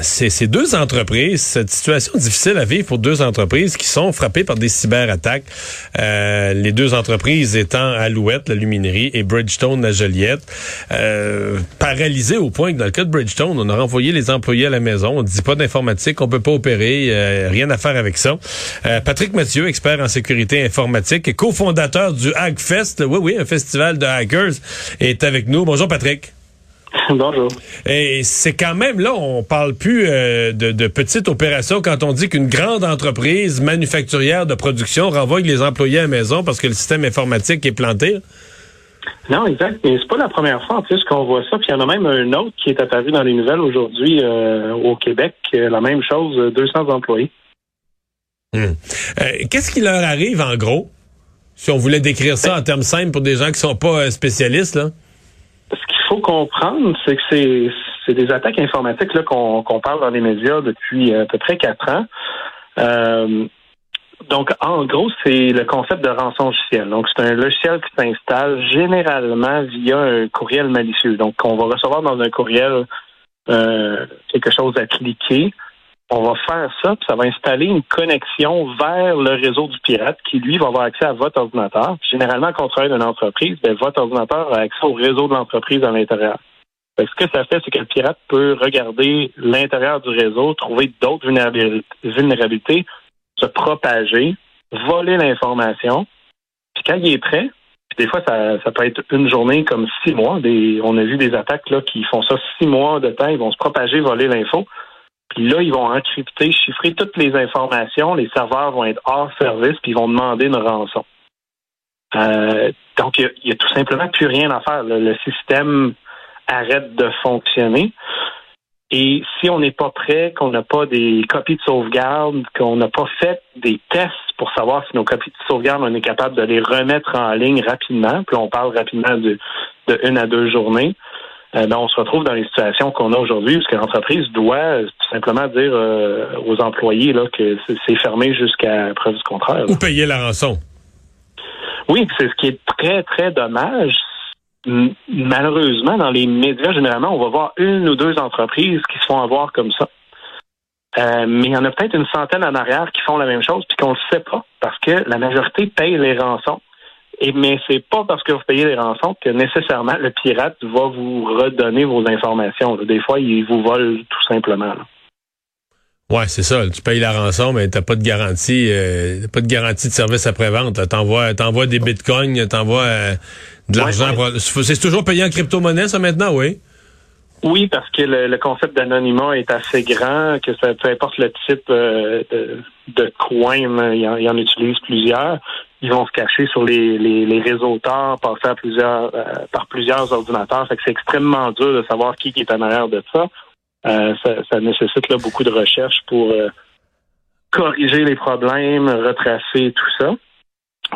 ces, deux entreprises, cette situation difficile à vivre pour deux entreprises qui sont frappées par des cyberattaques. Euh, les deux entreprises étant Alouette, la luminerie, et Bridgestone, la Joliette. Euh, paralysées au point que dans le cas de Bridgestone, on a renvoyé les employés à la maison. On ne dit pas d'informatique, on peut pas opérer, euh, rien à faire avec ça. Euh, Patrick Mathieu, expert en sécurité informatique et cofondateur du Hackfest, oui, oui, un festival de hackers, est avec nous. Bonjour Patrick. Bonjour. Et c'est quand même là, on parle plus euh, de, de petites opérations quand on dit qu'une grande entreprise manufacturière de production renvoie les employés à la maison parce que le système informatique est planté. Non, exact. Mais c'est pas la première fois en plus qu'on voit ça. Puis il y en a même un autre qui est apparu dans les nouvelles aujourd'hui euh, au Québec. euh, La même chose, euh, 200 employés. Euh, Qu'est-ce qui leur arrive en gros? Si on voulait décrire ça en termes simples pour des gens qui sont pas spécialistes, là? Faut comprendre, c'est que c'est des attaques informatiques qu'on parle dans les médias depuis euh, à peu près quatre ans. Euh, donc, en gros, c'est le concept de rançon logiciel. Donc, c'est un logiciel qui s'installe généralement via un courriel malicieux. Donc, on va recevoir dans un courriel euh, quelque chose à cliquer. On va faire ça, puis ça va installer une connexion vers le réseau du pirate qui, lui, va avoir accès à votre ordinateur. Généralement, quand on travaille d'une entreprise, ben, votre ordinateur a accès au réseau de l'entreprise à l'intérieur. Ce que ça fait, c'est que le pirate peut regarder l'intérieur du réseau, trouver d'autres vulnérabil- vulnérabilités, se propager, voler l'information. Puis quand il est prêt, puis des fois, ça, ça peut être une journée comme six mois. On a vu des attaques là, qui font ça six mois de temps. Ils vont se propager, voler l'info. Puis là, ils vont encrypter, chiffrer toutes les informations. Les serveurs vont être hors service, puis ils vont demander une rançon. Euh, donc, il n'y a, tout simplement plus rien à faire. Le, système arrête de fonctionner. Et si on n'est pas prêt, qu'on n'a pas des copies de sauvegarde, qu'on n'a pas fait des tests pour savoir si nos copies de sauvegarde, on est capable de les remettre en ligne rapidement, puis on parle rapidement de, de une à deux journées, euh, ben, on se retrouve dans les situations qu'on a aujourd'hui, parce que l'entreprise doit euh, tout simplement dire euh, aux employés là, que c'est- fermé jusqu'à preuve du contraire. là. Ou payer la rançon. Oui, c'est ce qui est très, très dommage. Malheureusement, dans les médias, généralement, on va voir une ou deux entreprises qui se font avoir comme ça. Euh, mais il y en a peut-être une centaine en arrière qui font la même chose puis qu'on ne le sait pas parce que la majorité paye les rançons. Et mais c'est pas parce que vous payez les rançons que nécessairement le pirate va vous redonner vos informations. là. Des fois, il vous vole tout simplement. là. Ouais, c'est ça. Tu payes la rançon, mais t'as pas de garantie, euh, t'as pas de garantie de service après-vente. T'envoies, t'envoies des bitcoins, t'envoies euh, de l'argent. Ouais, C'est toujours payé en crypto-monnaie, ça, maintenant, oui? Oui, parce que le, le concept d'anonymat est assez grand, que ça, peu importe le type euh, de, de coin, il en, il en utilise plusieurs. Ils vont se cacher sur les, les, les réseaux passer euh, par plusieurs ordinateurs. C'est extrêmement dur de savoir qui, est en arrière de ça. Euh, ça, ça nécessite là, beaucoup de recherche pour euh, corriger les problèmes, retracer tout ça.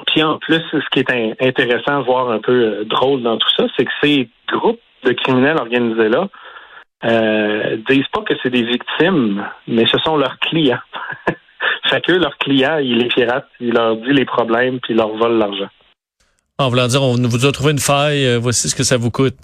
Puis en plus, ce qui est in- intéressant, voire un peu drôle dans tout ça, c'est que ces groupes de criminels organisés-là euh, disent pas que c'est des victimes, mais ce sont leurs clients. fait que leurs clients, ils les piratent, ils leur disent les problèmes, puis ils leur volent l'argent. En voulant dire, on vous a trouvé une faille, euh, voici ce que ça vous coûte.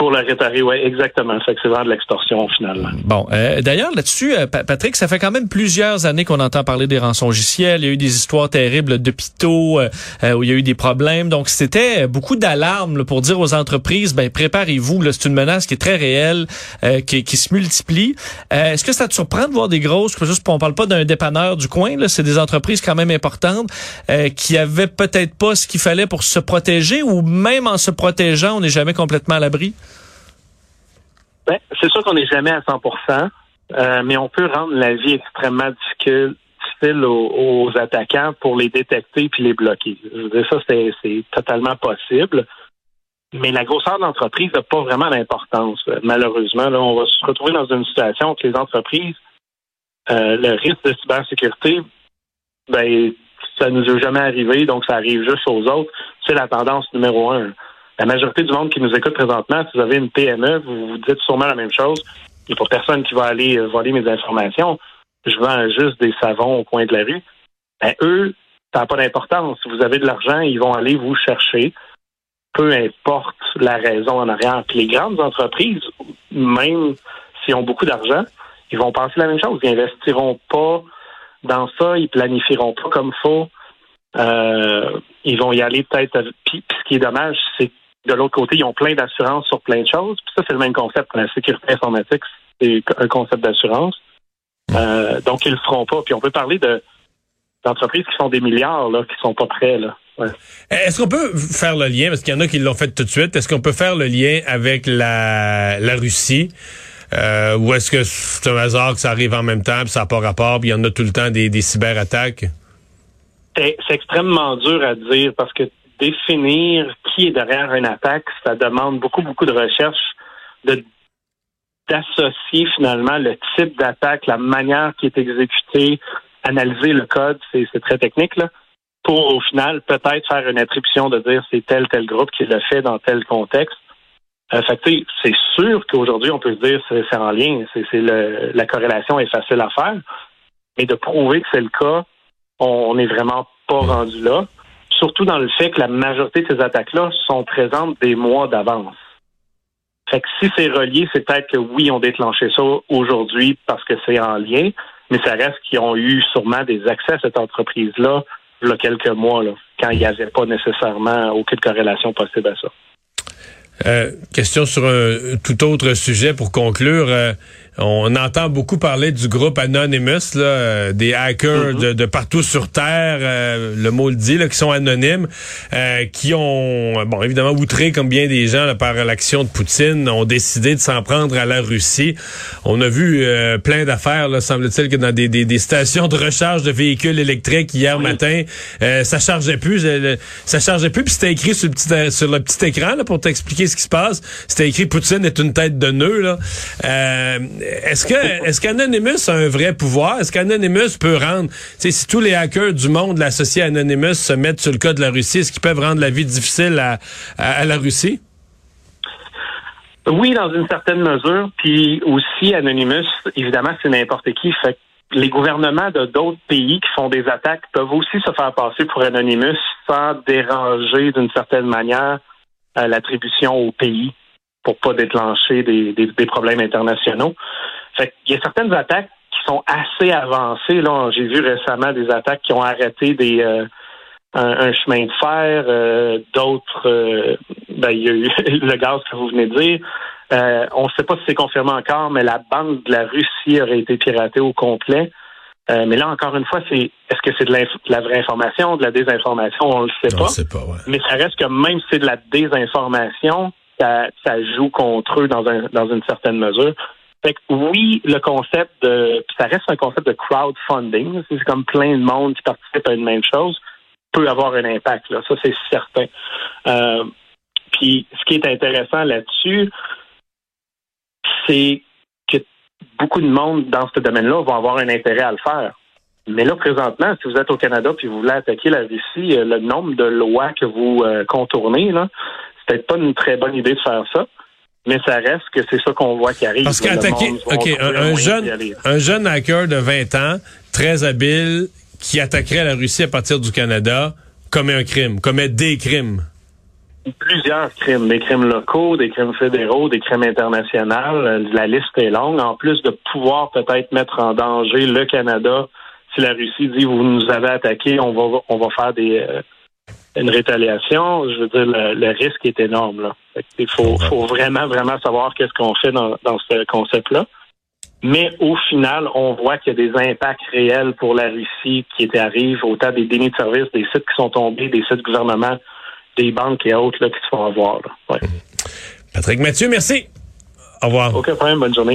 Pour le réparer, oui, exactement. Que c'est vraiment de l'extorsion finalement. Bon, euh, d'ailleurs là-dessus, euh, Patrick, ça fait quand même plusieurs années qu'on entend parler des rançongiciels. Il y a eu des histoires terribles d'hôpitaux euh, où il y a eu des problèmes. Donc c'était beaucoup d'alarmes pour dire aux entreprises, ben préparez-vous. C'est une menace qui est très réelle, qui, qui, se multiplie. Est-ce que ça te surprend de voir des grosses, juste on parle pas d'un dépanneur du coin, c'est des entreprises quand même importantes qui avaient peut-être pas ce qu'il fallait pour se protéger ou même en se protégeant, on n'est jamais complètement à l'abri? Ben, c'est sûr qu'on n'est jamais à 100% euh, mais on peut rendre la vie extrêmement difficile, aux, attaquants pour les détecter puis les bloquer. Je veux dire, ça, c'est totalement possible. Mais la grosseur de l'entreprise n'a pas vraiment d'importance. Malheureusement, là, on va se retrouver dans une situation où les entreprises, euh, le risque de cybersécurité, ben, ça nous est jamais arrivé, donc ça arrive juste aux autres. C'est la tendance numéro un la majorité du monde qui nous écoute présentement, si vous avez une PME, vous vous dites sûrement la même chose. Il n'y a personne qui va aller euh, voler mes informations. Je vends juste des savons au coin de la rue. Ben, eux, ça n'a pas d'importance. Si vous avez de l'argent, ils vont aller vous chercher, peu importe la raison en arrière. Puis les grandes entreprises, même s'ils ont beaucoup d'argent, ils vont penser la même chose. Ils investiront pas dans ça, ils planifieront pas comme faut. Euh, ils vont y aller peut-être. Puis, ce qui est dommage, c'est de l'autre côté, ils ont plein d'assurances sur plein de choses. Puis ça, c'est le même concept. La sécurité informatique, c'est un concept d'assurance. Euh, donc, ils le feront pas. Puis on peut parler de d'entreprises qui font des milliards, là, qui sont pas prêts, là. Est-ce qu'on peut faire le lien, parce qu'il y en a qui l'ont fait tout de suite, est-ce qu'on peut faire le lien avec la, la Russie? Euh, ou est-ce que c'est un hasard que ça arrive en même temps, puis ça n'a pas rapport, puis il y en a tout le temps des, des cyberattaques? C'est extrêmement dur à dire parce que définir qui est derrière une attaque, ça demande beaucoup, beaucoup de recherche, de d'associer finalement le type d'attaque, la manière qui est exécutée, analyser le code, c'est très technique, là, pour au final peut-être faire une attribution de dire c'est tel, tel groupe qui le fait dans tel contexte. Euh, fait c'est sûr qu'aujourd'hui, on peut se dire c'est en lien, c'est la corrélation est facile à faire, mais de prouver que c'est le cas, on n'est vraiment pas rendu là surtout dans le fait que la majorité de ces attaques-là sont présentes des mois d'avance. Fait que si c'est relié, c'est peut-être que oui, on déclenché ça aujourd'hui parce que c'est en lien, mais ça reste qu'ils ont eu sûrement des accès à cette entreprise-là il y a quelques mois, quand il n'y avait pas nécessairement aucune corrélation possible à ça. Euh, question sur un tout autre sujet pour conclure. Euh, on entend beaucoup parler du groupe Anonymous, là, euh, des hackers mm-hmm. de, partout sur Terre, euh, le mot le dit, là, qui sont anonymes, euh, qui ont, bon, évidemment, outré comme bien des gens par l'action de Poutine, ont décidé de s'en prendre à la Russie. On a vu plein d'affaires, semble-t-il, que dans des, des, stations de recharge de véhicules électriques hier matin, ça chargeait plus, ça chargeait plus, puis c'était écrit sur le petit, sur le petit écran là, pour t'expliquer ce qui se passe. C'était écrit Poutine est une tête de nœud. Là est-ce que est-ce qu'Anonymous a un vrai pouvoir? Est-ce qu'Anonymous peut rendre, si tous les hackers du monde l'associés à Anonymous se mettent sur le cas de la Russie, est-ce qu'ils peuvent rendre la vie difficile à, à, la Russie? Oui, dans une certaine mesure. Puis aussi, Anonymous, évidemment, c'est n'importe qui. Fait les gouvernements de d'autres pays qui font des attaques peuvent aussi se faire passer pour Anonymous sans déranger d'une certaine manière euh, l'attribution au pays pour pas déclencher des, des, problèmes internationaux. Fait il y a certaines attaques qui sont assez avancées. Là, j'ai vu récemment des attaques qui ont arrêté des euh, un, chemin de fer, euh, d'autres. Euh, ben, il y a eu le gaz que vous venez de dire. on ne sait pas si c'est confirmé encore, mais la banque de la Russie aurait été piratée au complet. mais là, encore une fois, c'est est-ce que c'est de, la vraie information, de la désinformation, on le sait pas. Sait pas Mais ça reste que même si c'est de la désinformation, ça, joue contre eux dans, un, dans une certaine mesure. Fait que oui, le concept de, ça reste un concept de crowdfunding, c'est comme plein de monde qui participe à une même chose, peut avoir un impact, là, ça c'est certain. Euh, puis ce qui est intéressant là-dessus, c'est que beaucoup de monde dans ce domaine-là vont avoir un intérêt à le faire. Mais là, présentement, si vous êtes au Canada puis vous voulez attaquer la Russie, euh, le nombre de lois que vous euh, contournez, là, peut-être pas une très bonne idée de faire ça. Mais ça reste que c'est ça qu'on voit qui arrive. Parce qu'attaquer, OK, un, jeune, un jeune hacker de 20 ans, très habile, qui attaquerait la Russie à partir du Canada, commet un crime, commet des crimes. plusieurs crimes, des crimes locaux, des crimes fédéraux, des crimes internationaux. Euh, La liste est longue. En plus de pouvoir peut-être mettre en danger le Canada, si la Russie dit vous nous avez attaqué, on va on va faire des euh, une rétaliation. Je veux dire le, le risque est énorme. Là. Il faut, faut vraiment vraiment savoir qu'est-ce qu'on fait dans, dans ce concept-là. Mais au final, on voit qu'il y a des impacts réels pour la Russie qui arrivent, autant des dénis de service, des sites qui sont tombés, des sites gouvernement, des banques et autres là, qui se font avoir. Là. Ouais. Patrick Mathieu, merci. Au revoir. Aucun problème, bonne journée.